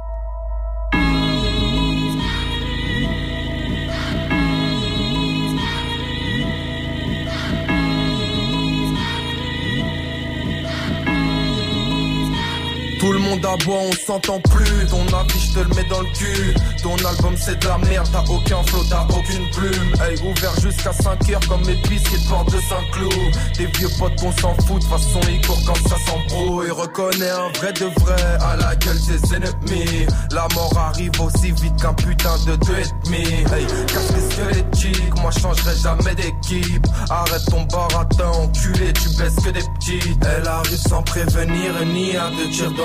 Tout le monde aboie, on s'entend plus. Ton avis, je te le mets dans le cul. Ton album, c'est de la merde, t'as aucun flow, t'as aucune plume. Hey, ouvert jusqu'à 5 heures comme mes pistes de porte de Saint-Cloud. Tes vieux potes, on s'en fout, de façon, ils courent quand ça s'embrouille. Reconnais un vrai de vrai à la gueule des ennemis. La mort arrive aussi vite qu'un putain de deux et demi. Hey, casse les squelettiques, moi changerai jamais d'équipe. Arrête ton baratin, enculé, tu baisses que des petites. Elle arrive sans prévenir, ni à tirs dans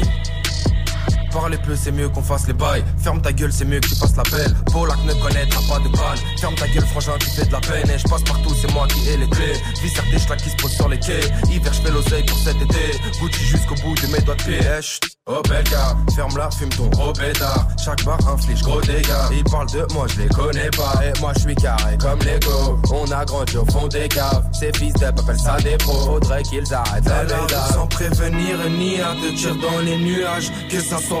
Parler peu, c'est mieux qu'on fasse les bails. Ferme ta gueule, c'est mieux que tu fasses la belle. Polak ne connaîtra pas de balle. Ferme ta gueule, frangin, tu fais de la peine. Et je passe partout, c'est moi qui ai les clés. Visser des schlacs qui se posent sur les quais. Hiver, je fais l'oseille pour cet été. Gucci jusqu'au bout de mes doigts de pied. Eh. Oh bel gars, ferme la, fume ton robéda. Chaque bar inflige gros dégâts. Ils parlent de moi, je les connais pas. Et moi, je suis carré comme Lego. On a grandi au fond des caves. Ces fils d'ep appellent ça des pros. Faudrait qu'ils arrêtent la. Sans prévenir ni à te tirer dans les nuages. Que ça soit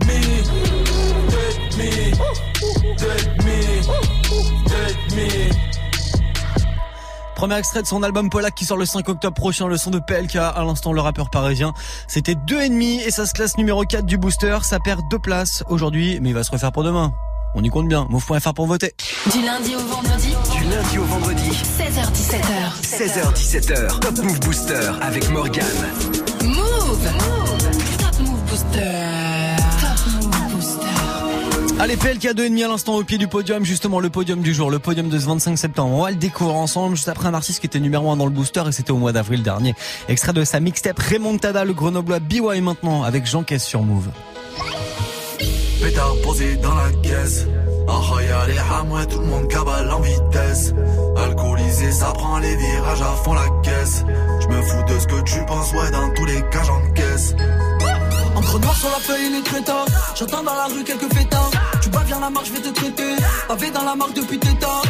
Premier extrait de son album Polak qui sort le 5 octobre prochain, le son de PLK, à l'instant le rappeur parisien. C'était deux et demi et ça se classe numéro 4 du booster. Ça perd deux places aujourd'hui, mais il va se refaire pour demain. On y compte bien. Move.fr pour voter. Du lundi au vendredi. Du lundi au vendredi, 16h17h. 16h17h, Top Move Booster avec Morgane. Move. Top Move Booster. Allez, PLK 2,5 à l'instant au pied du podium, justement le podium du jour, le podium de ce 25 septembre. On va le découvrir ensemble juste après un artiste qui était numéro 1 dans le booster et c'était au mois d'avril dernier. Extrait de sa mixtape Remontada, le grenoblois BY maintenant avec Jean Caisse sur Move. Pétard posé dans la caisse. Y'a les hamouets, tout le monde cabale en vitesse. Alcoolisé, ça prend les virages à fond la caisse. Je me fous de ce que tu penses, ouais, dans tous les cas j'encaisse. Encre noir sur la feuille, très tard. J'entends dans la rue quelques fêtards. Tu bats bien la marche, je vais te traiter. Pavé dans la marque depuis tes tard.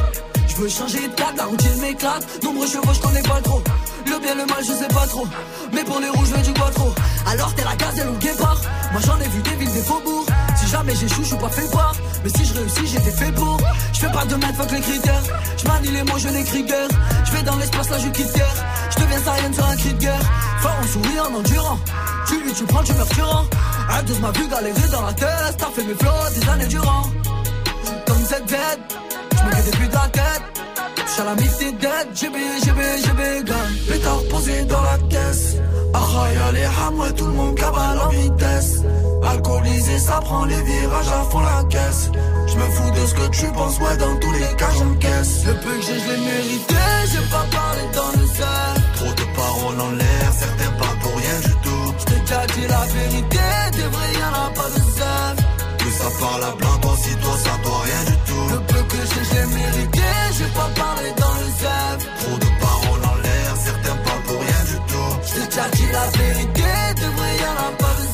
Je veux changer de cadre, la routine m'éclate. Nombreux chevaux, je connais pas trop. Le bien, le mal, je sais pas trop. Mais pour les rouges, je veux du quattro. Alors t'es la gazelle ou le guépard. Moi j'en ai vu des villes, des faubourgs. Si jamais j'échoue, je suis pas fait voir. Mais si je réussis, j'étais fait pour. Je fais pas de mètres, fuck les critères. Je manie les mots, je n'écris guère. Je vais dans l'espace, là je quitte terre. Je deviens Saiyan sur un cri de guerre. Tu lui, tu prends, tu meurs tuant. Un dos m'a vu galérer dans la tête. T'as fait mes flots des années durant. Comme cette bête, je me depuis de la tête. À la dettes. GB, GB, GB, gang. Pétard posé dans la caisse. Ah, y'a les hamouets, tout le monde cabale en vitesse. Alcoolisé, ça prend les virages à fond la caisse. Je me fous de ce que tu penses, ouais, dans tous les cas j'encaisse. Le peu que j'ai, je l'ai mérité. J'ai pas parlé dans le sel. Trop de paroles en l'air, certains déjà dit la vérité. Des vrais, y'en a pas de sel. Que ça parle à blanc, toi si toi ça doit rien du tout. Le peu que j'ai, je l'ai mérité. J'ai pas parlé dans le sel. Trop de paroles en l'air, certains parlent pour rien du tout. J't'ai déjà dit la vérité. Des vrais, y'en a pas de.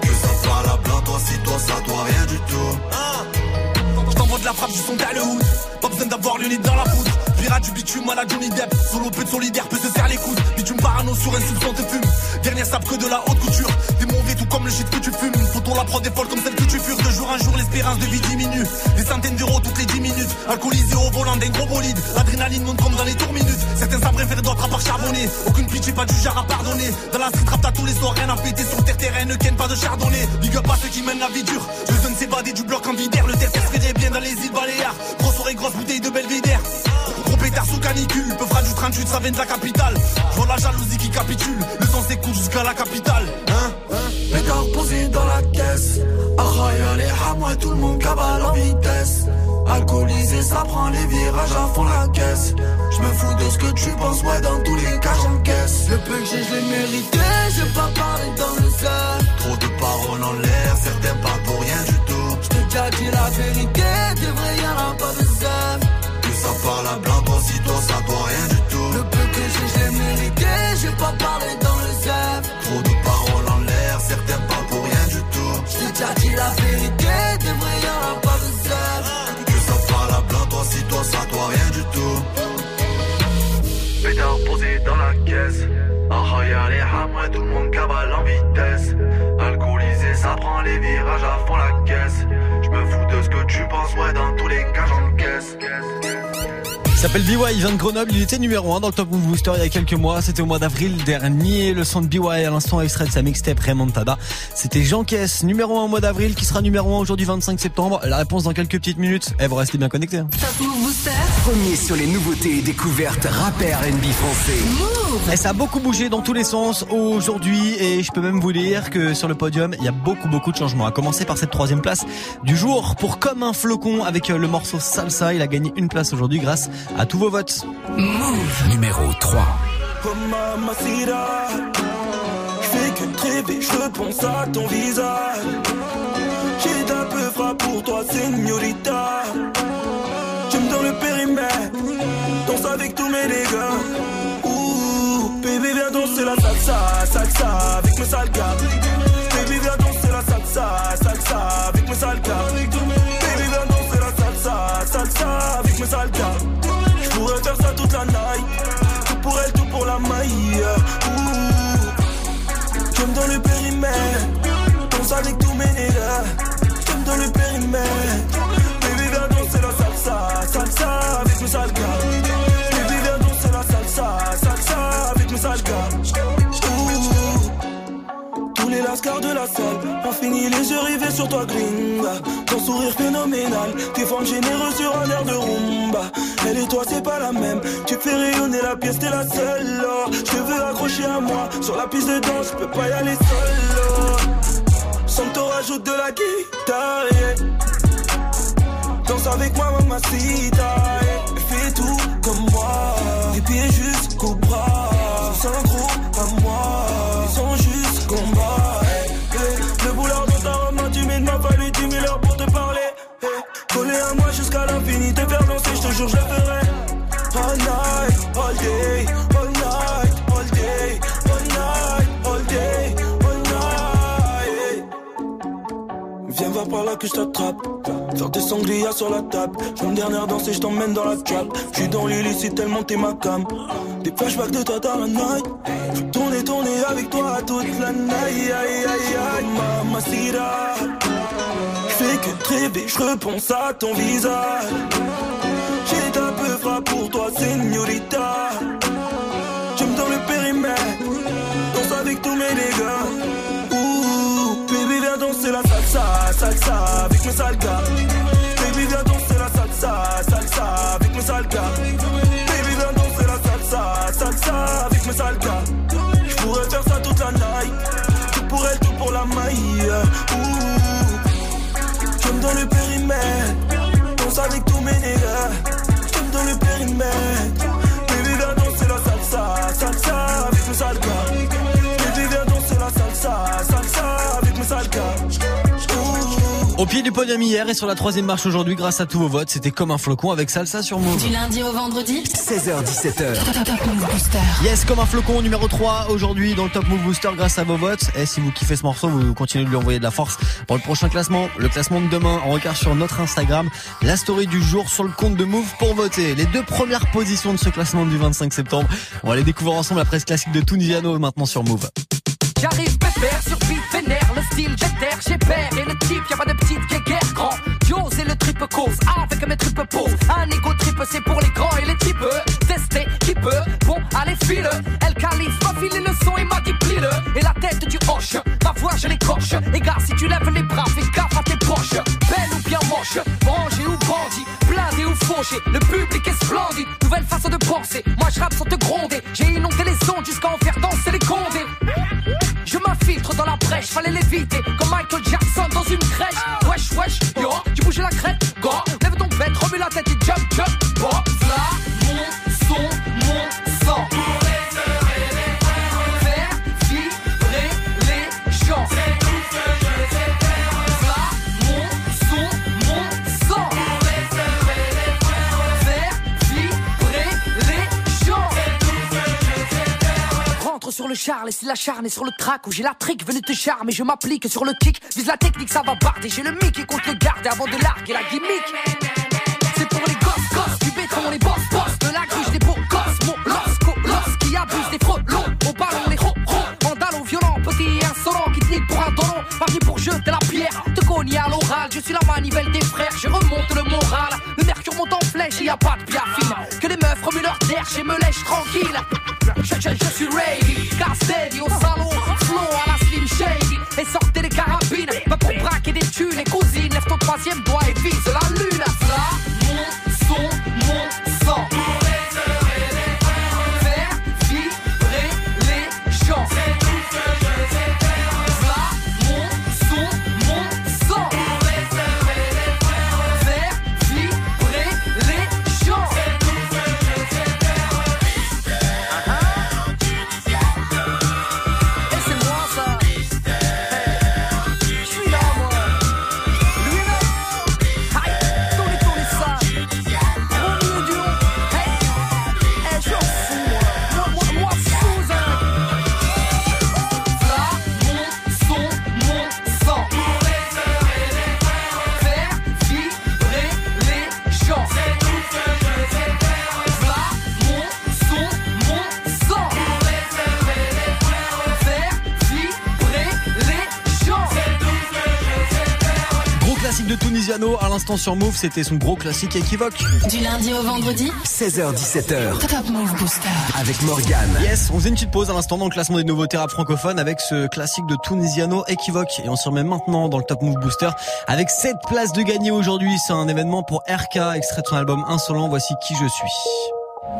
Que ça parle à blanc, toi si toi ça doit rien du tout. Je t'envoie de la frappe, du son t'as le hood. Pas besoin d'avoir le nid dans la poudre. Pirate du bitume à la Johnny Depp. Solo peu de solidaire peut se faire les coudes. Parano sur un soupçon te fume. Dernière sape que de la haute couture. T'es mauvais tout comme le shit que tu fumes. Faut on la prendre des folles comme celle que tu fures. De jour en jour, l'espérance de vie diminue. Les centaines d'euros toutes les 10 minutes. Alcoolisé au volant d'un gros bolide. L'adrénaline monte comme dans les tours minutes. Certains savent préférer d'autres à part charbonner. Aucune pitié, pas du genre à pardonner. Dans la street rap, t'as tous les soirs, rien à péter sur terre terrain. Ne ken pas de chardonnay. Big up à ceux qui mènent la vie dure. Je donne s'évader du bloc en vidère. Le terre se bien dans les îles Baléares. Grosse oreille, grosse bouteille de Belvédère. Pétard sous canicule. Peu du 38, ça vient de la capitale. Je la jalousie qui capitule. Le sang s'écoule jusqu'à la capitale. Hein, hein. Pétard posé dans la caisse. Arraya les moi tout le monde cabale en vitesse. Alcoolisé, ça prend les virages à fond la caisse. Je me fous de ce que tu penses, ouais, dans tous les cas j'encaisse. Le peu que j'ai, je mérité, j'ai pas parlé dans le sol. Trop de paroles en l'air, certains parlent pour rien du tout. Je t'ai déjà dit la vérité, t'es vrai, y'en a pas de Y'a les hamres, tout le monde cabale en vitesse. Alcoolisé, ça prend les virages à fond la caisse. Je me fous de ce que tu penses, ouais, dans tous les cas, j'encaisse. Il s'appelle BY, il vient de Grenoble, il était numéro 1 dans le Top Move Booster il y a quelques mois, c'était au mois d'avril dernier, le son de BY à l'instant extrait de sa mixtape Remontada. C'était Jean Caisse, numéro 1 au mois d'avril, qui sera numéro 1 aujourd'hui 25 septembre. La réponse dans quelques petites minutes, eh, vous restez bien connectés. Hein. Top Move Booster. Premier sur les nouveautés et découvertes rappeurs NB français. Move. Et ça a beaucoup bougé dans tous les sens aujourd'hui et je peux même vous dire que sur le podium, il y a beaucoup beaucoup de changements. À commencer par cette troisième place du jour pour Comme un flocon avec le morceau Salsa. Il a gagné une place aujourd'hui grâce à tous vos votes. Move. Numéro 3. Oh mamacita Je fais que te rêver, je repense à ton visage J'ai d'un peu frappe pour toi, señorita Tu me donnes le périmètre Danse avec tous mes dégâts Ouh, baby viens danser la salsa, salsa avec mes sales gars Baby viens danser la salsa, salsa avec mes sales gars Baby viens danser la salsa, salsa avec mes sales gars Tout pour elle, tout pour la maille. Ouh, je me donne le périmètre. Danse avec tous mes nègres. Je me donne le périmètre. Baby viens danser la salsa, salsa avec sales gars De la salle ont fini les yeux rivés sur toi, gringa. Ton sourire phénoménal, tes formes généreuses sur un air de rumba. Elle et toi, c'est pas la même. Tu fais rayonner la pièce, t'es la seule. oh. Je veux accrocher à moi. Sur la piste de danse, je peux pas y aller seul. oh. Santo rajoute de la guitare. Danse avec moi, mamacita. yeah. Fais tout comme moi. Des pieds jusqu'au bras. Un gros l'infini, te faire danser, je te jure, je ferai. All night, all day, all night, all day, all night, all day, all night. Viens voir par là que je t'attrape. Faire des sangliers sur la table. Je une dernière danse et je t'emmène dans la trap. Je suis dans l'illicite tellement t'es ma cam. Des flashbacks de toi dans la night. Je tourner, tourner avec toi toute la night. Aïe, aïe, aïe, aïe. Mamacita. Que rêver, je repense à ton visage. J'ai un peu frappe pour toi, señorita. Je me donne le périmètre. Danse avec tous mes dégâts. Ouh, baby, viens danser la salsa, salsa avec mes sales gars. Baby, viens danser la salsa, salsa avec mes sales gars. Baby, viens danser la salsa, salsa avec mes sales gars. Je pourrais faire ça toute la night. Tout pour elle, tout pour la maille. Donne le périmètre. Danse avec tous mes nègres. Je me donne le périmètre. Au pied du podium hier et sur la troisième marche aujourd'hui grâce à tous vos votes, c'était comme un flocon avec salsa sur Move. Du lundi au vendredi. 16h17h. Top, top Move Booster. Yes, comme un flocon numéro 3 aujourd'hui dans le Top Move Booster grâce à vos votes. Et si vous kiffez ce morceau, vous continuez de lui envoyer de la force pour le prochain classement. Le classement de demain, on regarde sur notre Instagram la story du jour sur le compte de Move pour voter. Les deux premières positions de ce classement du 25 septembre. On va les découvrir ensemble la presse classique de Tunisiano maintenant sur Move. J'arrive perd, survit, vénère, le style déterre, j'ai père et le type, y'a pas de petite guéguerre, grand, diose et le triple cause, avec mes triples poses, un égo triple c'est pour les grands et les types, testé, qui peut, bon, allez file, El Khalif m'a filé le son et m'a dit le. et la tête du hoche, ma voix je l'écorche, et gars si tu lèves les bras, fais gaffe à tes proches, belle ou bien manche, rangé ou bandit, blindé ou fauché, le public est splendide, nouvelle façon de penser, moi je rappe sans te gronder, j'ai inondé les ondes jusqu'à en faire danser les condés, dans la brèche, fallait l'éviter. Comme Michael Jackson dans une crèche. Wesh, wesh, yo, tu bouges la crête, go. Sur le char, laisse la charne et sur le track où j'ai la trick, venez te charmer, je m'applique sur le kick, vise la technique, ça va barder, j'ai le mic et compte le garder avant de larguer la gimmick. C'est pour les gosses, gosses, du béton, les boss, boss, de la grige, des beaux gosses, mon losco, los qui abusent des frelons, au ballon, les ro, ro, vandalo violent, petit et insolent, qui te pour un dolon, venu pour jeter la pierre, te cogner à l'oral, je suis la manivelle des frères, je remonte le moral, en flèche, y a pas de biafine, que les meufs remuent leur terre, et me lèche tranquille. Je, je, je suis ready, Castelli au salon, flow à la Slim Shady. Et sortez les carabines, va pour braquer des thunes. Et cousine, lève ton troisième doigt et vise la lune. L'instant sur Move, c'était son gros classique équivoque. Du lundi au vendredi 16h17h Top Move Booster. avec Morgane. Yes, on faisait une petite pause à l'instant dans le classement des nouveautés rap francophones avec ce classique de Tunisiano équivoque. Et on se remet maintenant dans le Top Move Booster avec 7 places de gagner aujourd'hui. C'est un événement pour RK, extrait de son album Insolent. Voici qui je suis.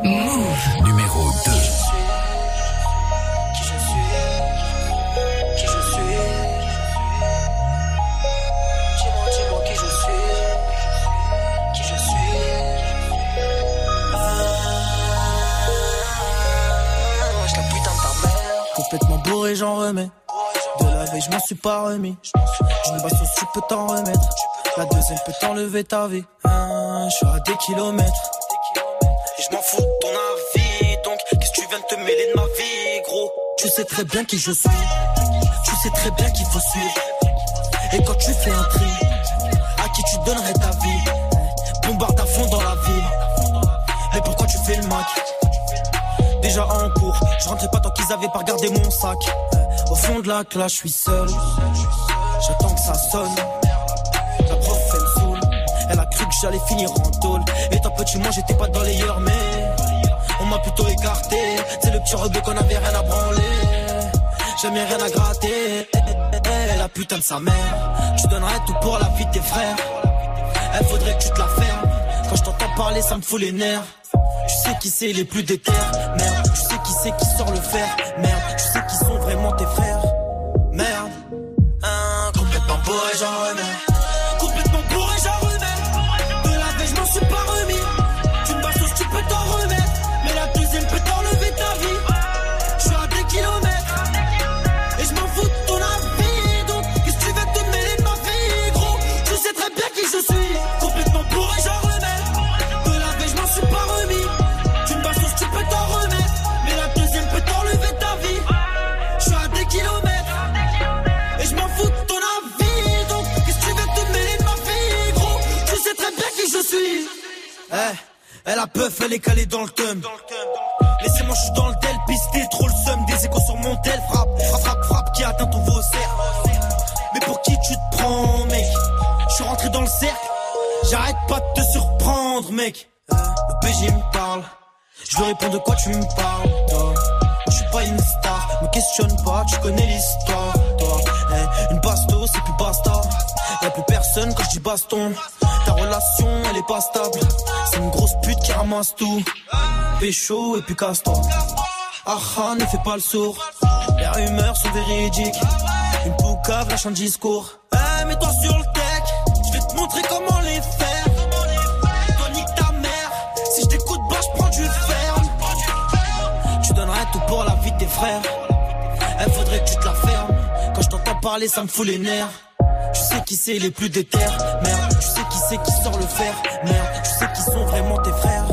Move. Numéro 2. De la veille, je m'en suis pas remis. Une basse aussi peut t'en remettre. La deuxième peut t'enlever ta vie. Hein, je suis à des kilomètres. Et je m'en fous de ton avis. Donc, qu'est-ce que tu viens de te mêler de ma vie, gros? Tu sais très bien qui je suis. Tu sais très bien qu'il faut suivre. Et quand tu fais un tri, à qui tu donnerais ta vie? Bombarde à fond dans la ville. Et pourquoi tu fais le mac Déjà en cours, je rentrais pas tant qu'ils avaient pas regardé mon sac. Au fond de la classe, je suis seul. J'attends que ça sonne. La prof, elle me saoule. Elle a cru que j'allais finir en tôle. Étant petit, moi j'étais pas dans les yeux, mais on m'a plutôt écarté. C'est le petit rebeu qu'on avait rien à branler. Jamais rien à gratter. Eh, La putain de sa mère. Tu donnerais tout pour la vie de tes frères. Elle faudrait que tu te la fermes. Quand je t'entends parler, ça me fout les nerfs. Tu sais qui c'est les plus déter, merde. Tu sais qui c'est qui sort le fer, merde. Vraiment tes frères, peuf, elle est calée dans le thum. Laissez-moi, je suis dans le tel, pisté, trop le seum. Des échos sur mon tel, frappe, frappe, frappe, frappe, qui atteint ton vaussaire. Mais pour qui tu te prends, mec? Je suis rentré dans le cercle. J'arrête pas de te surprendre, mec. Le PG me parle. Je lui réponds de quoi tu me parles, toi? Je suis pas une star, me questionne pas, tu connais l'histoire, toi. Eh, une basto, c'est plus basse personne quand je dis baston. Ramasse tout. Pécho et puis casse-toi. Ah ah, ne fais pas le sourd. Les rumeurs sont véridiques. Une poucave lâche un discours. Eh, mets-toi sur le tech. Je vais te montrer comment les faire. Toi, nique ta mère. Si je t'écoute, bah, je prends du fer. Tu donnerais tout pour la vie de tes frères. Elle faudrait que tu te la fermes. Quand je t'entends parler, ça me fout les nerfs. Tu sais qui c'est les plus déter, merde. Tu sais qui c'est qui sort le fer, merde. Sais qui sont vraiment tes frères,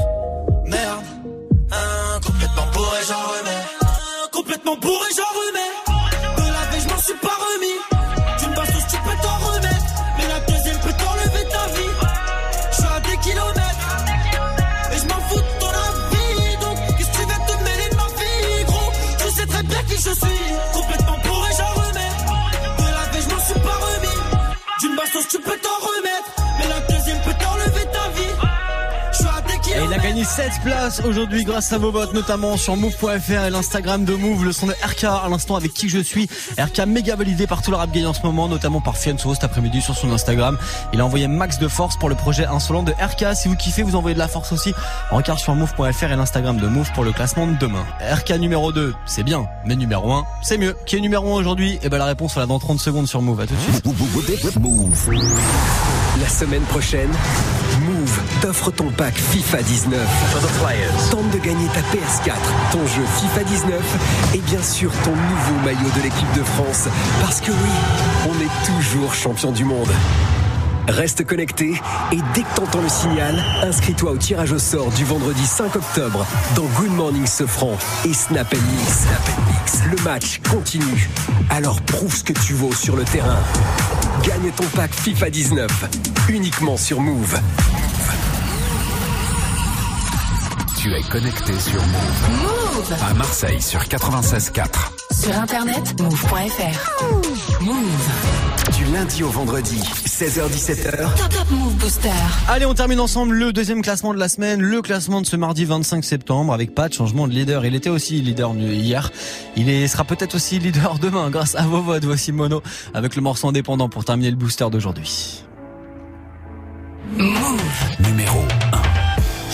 7 places aujourd'hui grâce à vos votes, notamment sur move.fr et l'Instagram de Move, le son de RK à l'instant avec qui je suis. RK méga validé par tout le rap gay en ce moment, notamment par Fianso cet après-midi sur son Instagram. Il a envoyé max de force pour le projet insolent de RK. Si vous kiffez, vous envoyez de la force aussi. Regarde sur move.fr et l'Instagram de Move pour le classement de demain. RK numéro 2, c'est bien, mais numéro 1, c'est mieux. Qui est numéro 1 aujourd'hui? Eh ben la réponse on l'a dans 30 secondes sur Move. À tout de suite. La semaine prochaine, t'offre ton pack FIFA 19. Tente de gagner ta PS4, ton jeu FIFA 19 et bien sûr ton nouveau maillot de l'équipe de France. Parce que oui, on est toujours champion du monde. Reste connecté et dès que t'entends le signal, inscris-toi au tirage au sort du vendredi 5 octobre dans Good Morning Sofran et Snap Mix. Snap Mix. Le match continue. Alors prouve ce que tu vaux sur le terrain. Gagne ton pack FIFA 19 uniquement sur Move. Tu es connecté sur Move. Move À Marseille sur 96.4. Sur internet, move.fr. Move. Du lundi au vendredi, 16h17h. Top Top Move Booster. Allez, on termine ensemble le deuxième classement de la semaine, le classement de ce mardi 25 septembre avec pas de changement de leader. Il était aussi leader hier. Il est, sera peut-être aussi leader demain grâce à vos votes. Voici Mono avec le morceau indépendant pour terminer le booster d'aujourd'hui. Numéro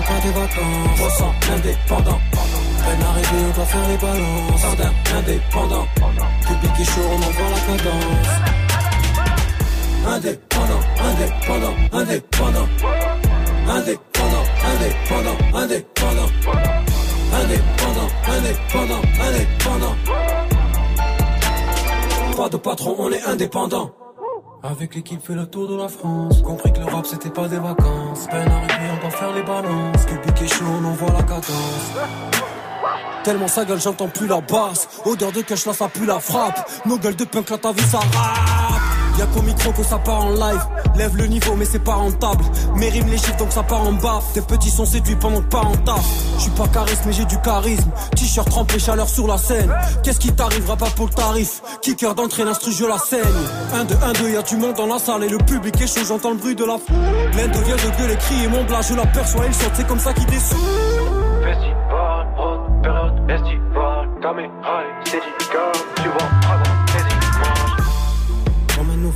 pas des vacances. Ressent indépendant. Peine arrivée, on doit faire les balances. Jardin indépendant. Public et chaud, on envoie la cadence. Indépendant, indépendant, indépendant. Indépendant, indépendant, indépendant. Indépendant, indépendant, indépendant. Pas de patron, on est indépendant. Avec l'équipe fait le tour de la France. Compris que le rap c'était pas des vacances. Peine arrivée, on doit faire les balances. Public est chaud, on envoie la cadence. Tellement sa gueule, j'entends plus la basse. Odeur de cash, là ça pue la frappe. Nos gueules de punk, là ta vie ça rappe. Y'a qu'au micro que ça part en live. Lève le niveau, mais c'est pas rentable. Mes rimes les chiffres, donc ça part en bas. Tes petits sont séduits pendant que pas en taf. J'suis pas charisme, mais j'ai du charisme. T-shirt trempé, chaleur sur la scène. Qu'est-ce qui t'arrivera pas pour le tarif? Kicker d'entrée, l'instru, je la scène. 1, 2, 1, 2, y'a du monde dans la salle et le public est chaud, j'entends le bruit de la foule. L'un devient de gueuler, crier mon blas, je l'aperçois, il saute, c'est comme ça qu'il descend. Festival, haute période et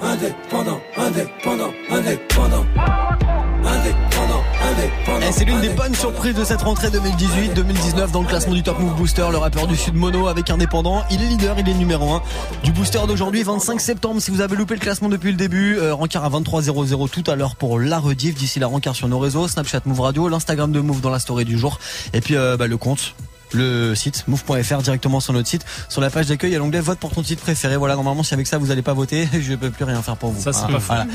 Indépendant, indépendant, indépendant. Indépendant, indépendant. Et c'est l'une des bonnes surprises de cette rentrée 2018-2019 dans le classement du Top Move Booster. Le rappeur du Sud Mono avec Indépendant. Il est leader, il est numéro 1 du booster d'aujourd'hui, 25 septembre. Si vous avez loupé le classement depuis le début, euh, rencard à 23.00 tout à l'heure pour la rediff. D'ici la rencard sur nos réseaux, Snapchat Move Radio, l'Instagram de Move dans la story du jour. Et puis euh, bah, le compte le site move.fr directement sur notre site sur la page d'accueil il y a l'onglet vote pour ton titre préféré voilà normalement si avec ça vous n'allez pas voter je peux plus rien faire pour vous Ça, c'est pas faux. Voilà.